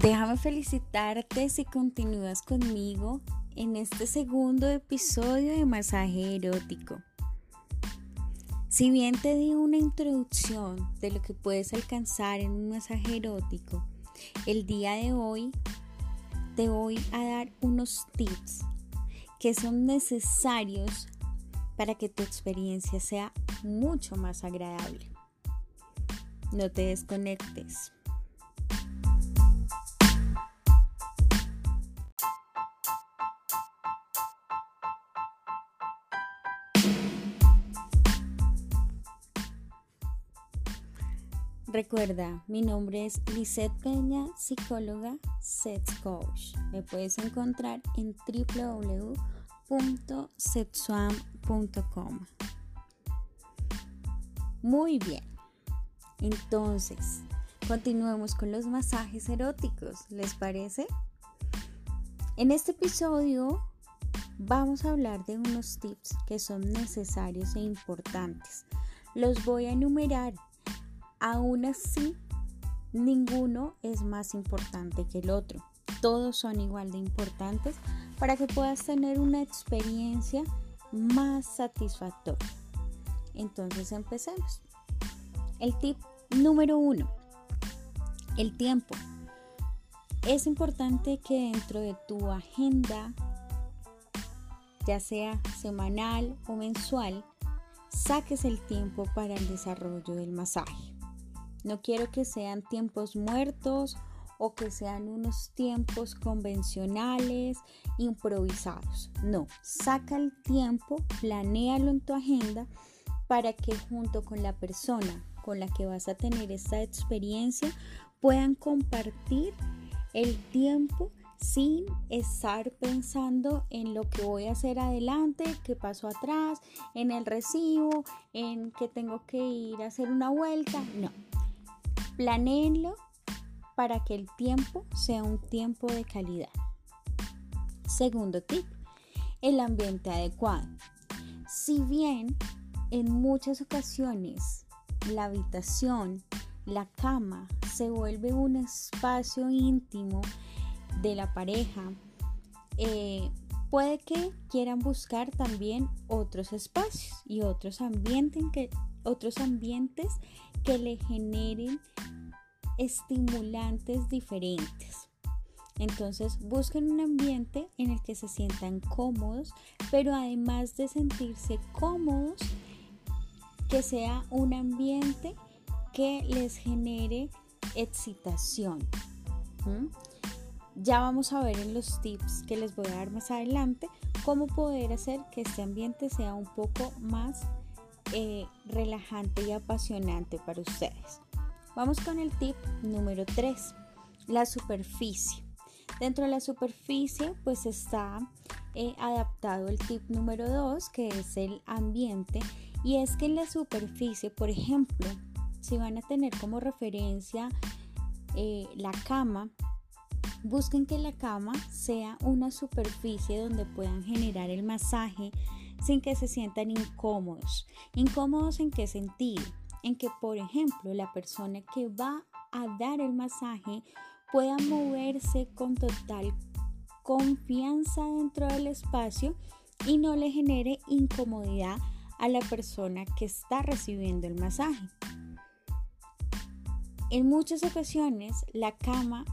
Déjame felicitarte si continúas conmigo en este segundo episodio de Masaje Erótico. Si bien te di una introducción de lo que puedes alcanzar en un masaje erótico, el día de hoy te voy a dar unos tips que son necesarios para que tu experiencia sea mucho más agradable. No te desconectes. Recuerda, mi nombre es Lisette Peña, psicóloga Sex Coach. Me puedes encontrar en www.sexuam.com. Muy bien. Entonces, continuemos con los masajes eróticos, ¿les parece? En este episodio vamos a hablar de unos tips que son necesarios e importantes. Los voy a enumerar Aún así, ninguno es más importante que el otro. Todos son igual de importantes para que puedas tener una experiencia más satisfactoria. Entonces empecemos. El tip número uno, el tiempo. Es importante que dentro de tu agenda, ya sea semanal o mensual, saques el tiempo para el desarrollo del masaje. No quiero que sean tiempos muertos o que sean unos tiempos convencionales, improvisados. No, saca el tiempo, planéalo en tu agenda para que junto con la persona con la que vas a tener esta experiencia puedan compartir el tiempo sin estar pensando en lo que voy a hacer adelante, qué pasó atrás, en el recibo, en que tengo que ir a hacer una vuelta. No, Planeenlo para que el tiempo sea un tiempo de calidad. Segundo tip, el ambiente adecuado. Si bien en muchas ocasiones la habitación, la cama se vuelve un espacio íntimo de la pareja, eh, puede que quieran buscar también otros espacios y otros que, otros ambientes que le generen estimulantes diferentes. Entonces busquen un ambiente en el que se sientan cómodos, pero además de sentirse cómodos, que sea un ambiente que les genere excitación. Ya vamos a ver en los tips que les voy a dar más adelante cómo poder hacer que este ambiente sea un poco más eh, relajante y apasionante para ustedes. Vamos con el tip número 3, la superficie. Dentro de la superficie pues está eh, adaptado el tip número 2 que es el ambiente y es que en la superficie, por ejemplo, si van a tener como referencia eh, la cama, busquen que la cama sea una superficie donde puedan generar el masaje sin que se sientan incómodos. ¿Incómodos en qué sentido? En que, por ejemplo, la persona que va a dar el masaje pueda moverse con total confianza dentro del espacio y no le genere incomodidad a la persona que está recibiendo el masaje. En muchas ocasiones la cama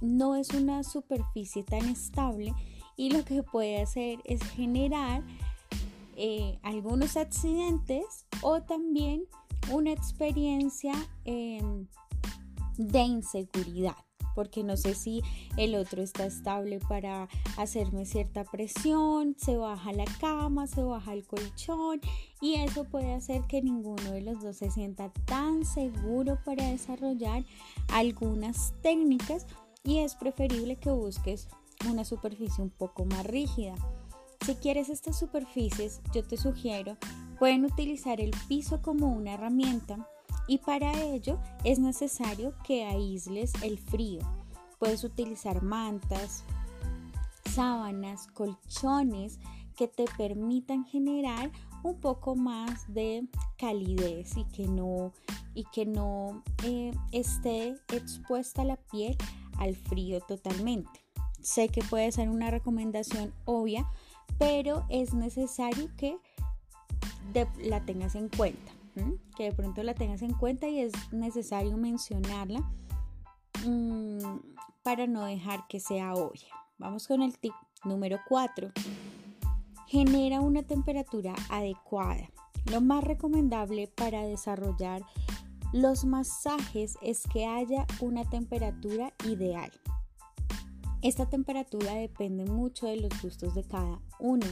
no es una superficie tan estable y lo que puede hacer es generar eh, algunos accidentes o también una experiencia em, de inseguridad porque no sé si el otro está estable para hacerme cierta presión, se baja la cama, se baja el colchón y eso puede hacer que ninguno de los dos se sienta tan seguro para desarrollar algunas técnicas y es preferible que busques una superficie un poco más rígida. Si quieres estas superficies, yo te sugiero, pueden utilizar el piso como una herramienta y para ello es necesario que aísles el frío. Puedes utilizar mantas, sábanas, colchones que te permitan generar un poco más de calidez y que no, y que no eh, esté expuesta la piel al frío totalmente. Sé que puede ser una recomendación obvia, pero es necesario que la tengas en cuenta, que de pronto la tengas en cuenta y es necesario mencionarla mm, para no dejar que sea obvia. Vamos con el tip número 4. Genera una temperatura adecuada. Lo más recomendable para desarrollar los masajes es que haya una temperatura ideal. Esta temperatura depende mucho de los gustos de cada uno.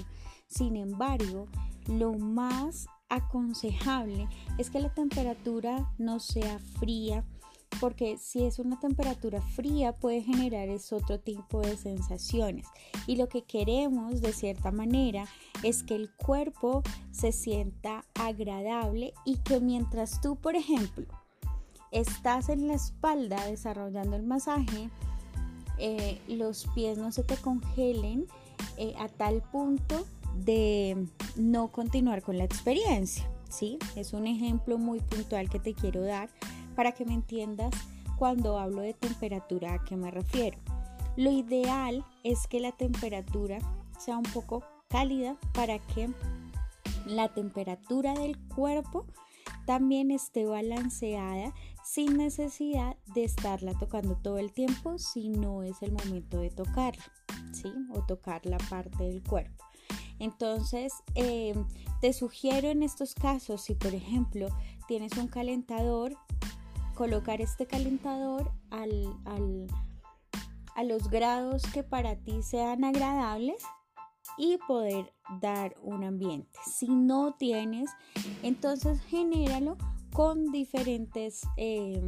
Sin embargo, lo más aconsejable es que la temperatura no sea fría porque si es una temperatura fría puede generar es otro tipo de sensaciones y lo que queremos de cierta manera es que el cuerpo se sienta agradable y que mientras tú por ejemplo estás en la espalda desarrollando el masaje eh, los pies no se te congelen eh, a tal punto de no continuar con la experiencia. ¿sí? Es un ejemplo muy puntual que te quiero dar para que me entiendas cuando hablo de temperatura a qué me refiero. Lo ideal es que la temperatura sea un poco cálida para que la temperatura del cuerpo también esté balanceada sin necesidad de estarla tocando todo el tiempo si no es el momento de tocarla, ¿sí? O tocar la parte del cuerpo. Entonces, em, te sugiero en estos casos, si por ejemplo tienes un calentador, colocar este calentador al, a los grados que para ti sean agradables y poder dar un ambiente. Si no tienes, entonces genéralo con diferentes em,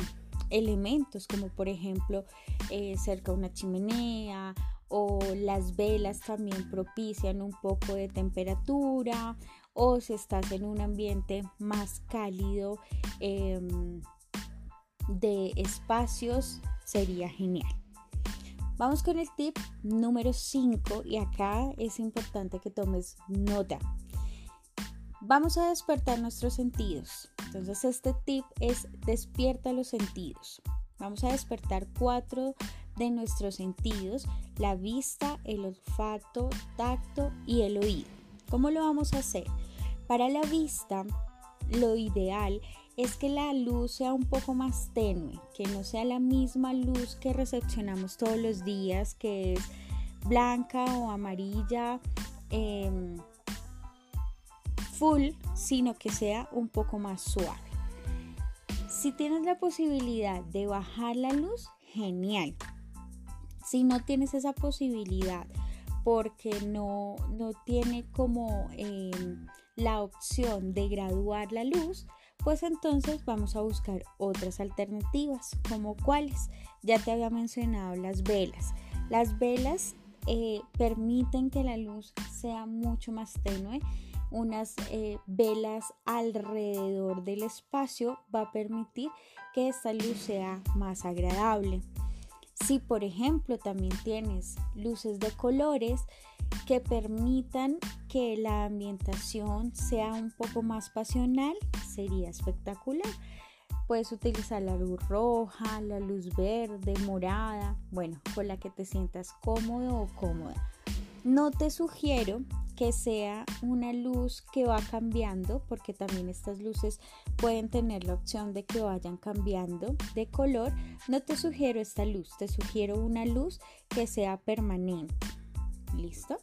elementos, como por ejemplo eh, cerca una chimenea o las velas también propician un poco de temperatura o si estás en un ambiente más cálido em, de espacios sería genial. Vamos con el tip número 5 y acá es importante que tomes nota. Vamos a despertar nuestros sentidos. Entonces este tip es despierta los sentidos. Vamos a despertar cuatro de nuestros sentidos, la vista, el olfato, tacto y el oído. ¿Cómo lo vamos a hacer? Para la vista, lo ideal es que la luz sea un poco más tenue, que no sea la misma luz que recepcionamos todos los días, que es blanca o amarilla em, full, sino que sea un poco más suave. Si tienes la posibilidad de bajar la luz, genial. Si no tienes esa posibilidad porque no, no tiene como em, la opción de graduar la luz, pues entonces vamos a buscar otras alternativas, como cuáles. Ya te había mencionado las velas. Las velas eh, permiten que la luz sea mucho más tenue. Unas eh, velas alrededor del espacio va a permitir que esta luz sea más agradable. Si por ejemplo también tienes luces de colores que permitan que la ambientación sea un poco más pasional, sería espectacular. Puedes utilizar la luz roja, la luz verde, morada, bueno, con la que te sientas cómodo o cómoda. No te sugiero que sea una luz que va cambiando, porque también estas luces pueden tener la opción de que vayan cambiando de color. No te sugiero esta luz, te sugiero una luz que sea permanente. ¿Listo?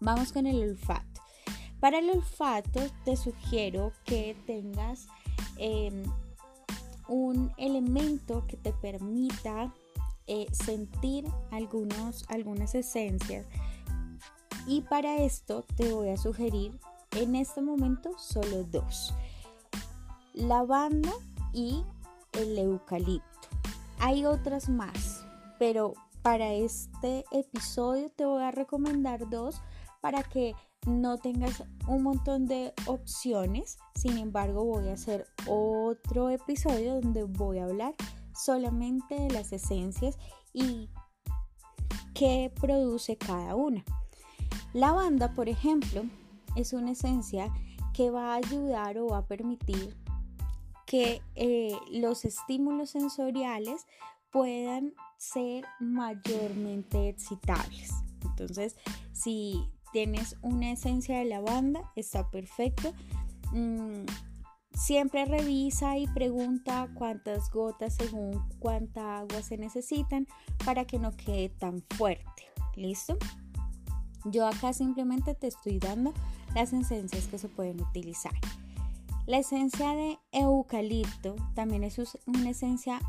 Vamos con el olfato. Para el olfato te sugiero que tengas em, un elemento que te permita eh, sentir algunos, algunas esencias y para esto te voy a sugerir en este momento solo dos. Lavanda y el eucalipto. Hay otras más, pero para este episodio te voy a recomendar dos para que no tengas un montón de opciones. Sin embargo, voy a hacer otro episodio donde voy a hablar solamente de las esencias y qué produce cada una. Lavanda, por ejemplo, es una esencia que va a ayudar o va a permitir que eh, los estímulos sensoriales puedan ser mayormente excitables. Entonces, si tienes una esencia de lavanda, está perfecto. Mm, siempre revisa y pregunta cuántas gotas según cuánta agua se necesitan para que no quede tan fuerte. ¿Listo? Yo acá simplemente te estoy dando las esencias que se pueden utilizar. La esencia de eucalipto también es una esencia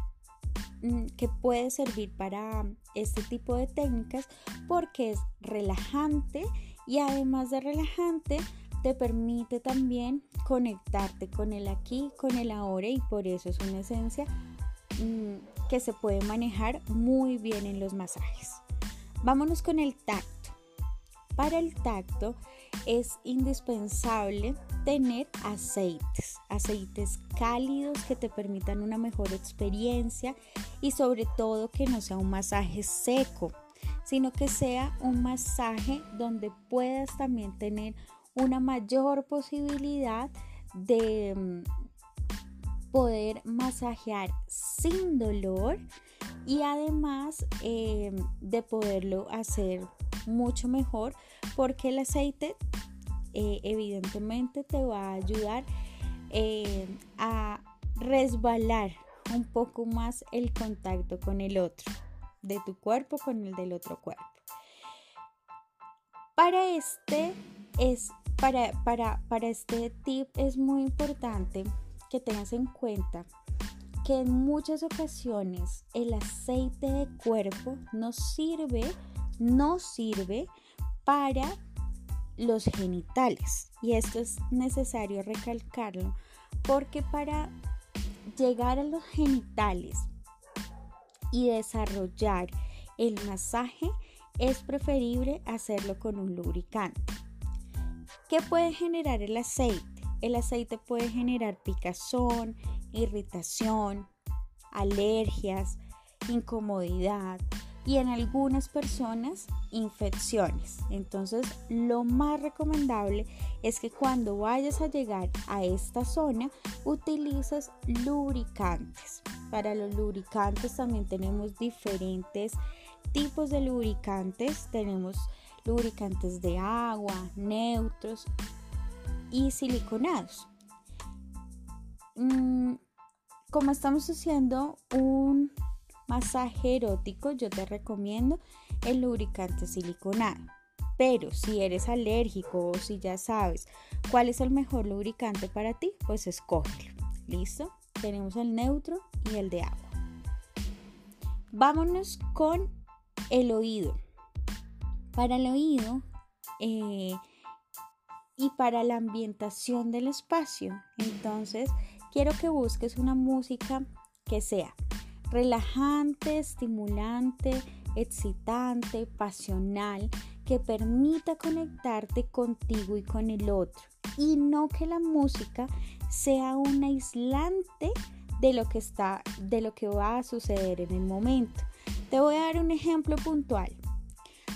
mm, que puede servir para este tipo de técnicas porque es relajante y además de relajante te permite también conectarte con el aquí, con el ahora y por eso es una esencia mm, que se puede manejar muy bien en los masajes. Vámonos con el tacto. Para el tacto es indispensable tener aceites, aceites cálidos que te permitan una mejor experiencia y sobre todo que no sea un masaje seco, sino que sea un masaje donde puedas también tener una mayor posibilidad de mm, poder masajear sin dolor y además em, de poderlo hacer mucho mejor porque el aceite eh, evidentemente te va a ayudar eh, a resbalar un poco más el contacto con el otro, de tu cuerpo con el del otro cuerpo. Para este, es, para, para, para este tip es muy importante que tengas en cuenta que en muchas ocasiones el aceite de cuerpo nos sirve no sirve para los genitales. Y esto es necesario recalcarlo porque para llegar a los genitales y desarrollar el masaje es preferible hacerlo con un lubricante. ¿Qué puede generar el aceite? El aceite puede generar picazón, irritación, alergias, incomodidad, y en algunas personas infecciones. Entonces lo más recomendable es que cuando vayas a llegar a esta zona utilices lubricantes. Para los lubricantes también tenemos diferentes tipos de lubricantes. Tenemos lubricantes de agua, neutros y siliconados. Mm, como estamos haciendo un masaje erótico, yo te recomiendo el lubricante siliconado. Pero si eres alérgico o si ya sabes cuál es el mejor lubricante para ti, pues escógelo. ¿Listo? Tenemos el neutro y el de agua. Vámonos con el oído. Para el oído eh, y para la ambientación del espacio, entonces quiero que busques una música que sea relajante, estimulante, excitante, pasional, que permita conectarte contigo y con el otro. Y no que la música sea un aislante de lo que está, de lo que va a suceder en el momento. Te voy a dar un ejemplo puntual.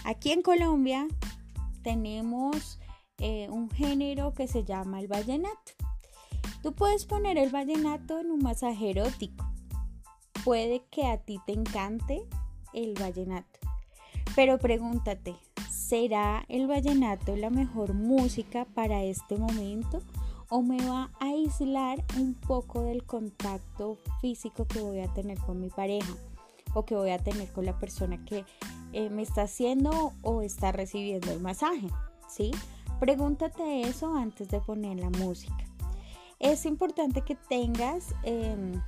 Aquí en Colombia tenemos eh, un género que se llama el vallenato. Tú puedes poner el vallenato en un masaje erótico Puede que a ti te encante el vallenato, pero pregúntate, ¿será el vallenato la mejor música para este momento? ¿O me va a aislar un poco del contacto físico que voy a tener con mi pareja? ¿O que voy a tener con la persona que eh, me está haciendo o está recibiendo el masaje? ¿Sí? Pregúntate eso antes de poner la música. Es importante que tengas em,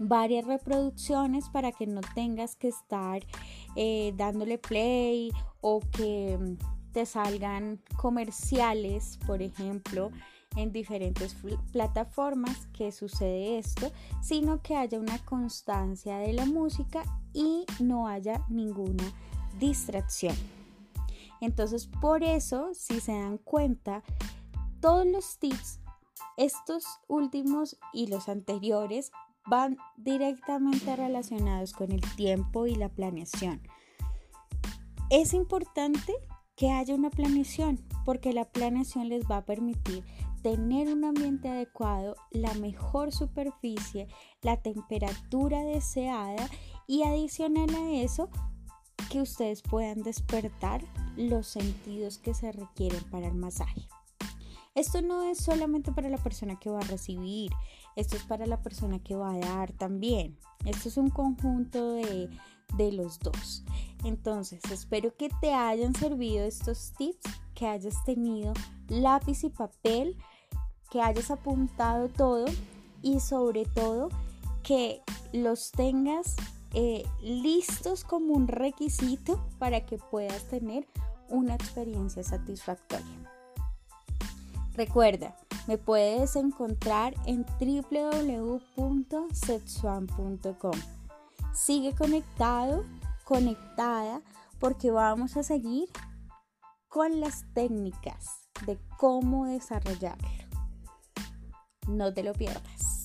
varias reproducciones para que no tengas que estar eh, dándole play o que mm, te salgan comerciales, por ejemplo, en diferentes plataformas que sucede esto, sino que haya una constancia de la música y no haya ninguna distracción. Entonces, por eso, si se dan cuenta, todos los tips, estos últimos y los anteriores, van directamente relacionados con el tiempo y la planeación. Es importante que haya una planeación porque la planeación les va a permitir tener un ambiente adecuado, la mejor superficie, la temperatura deseada y adicional a eso, que ustedes puedan despertar los sentidos que se requieren para el masaje. Esto no es solamente para la persona que va a recibir, esto es para la persona que va a dar también. Esto es un conjunto de, de los dos. Entonces, espero que te hayan servido estos tips, que hayas tenido lápiz y papel, que hayas apuntado todo y sobre todo que los tengas eh, listos como un requisito para que puedas tener una experiencia satisfactoria. Recuerda, me puedes encontrar en www.setsuan.com. Sigue conectado, conectada, porque vamos a seguir con las técnicas de cómo desarrollarlo. No te lo pierdas.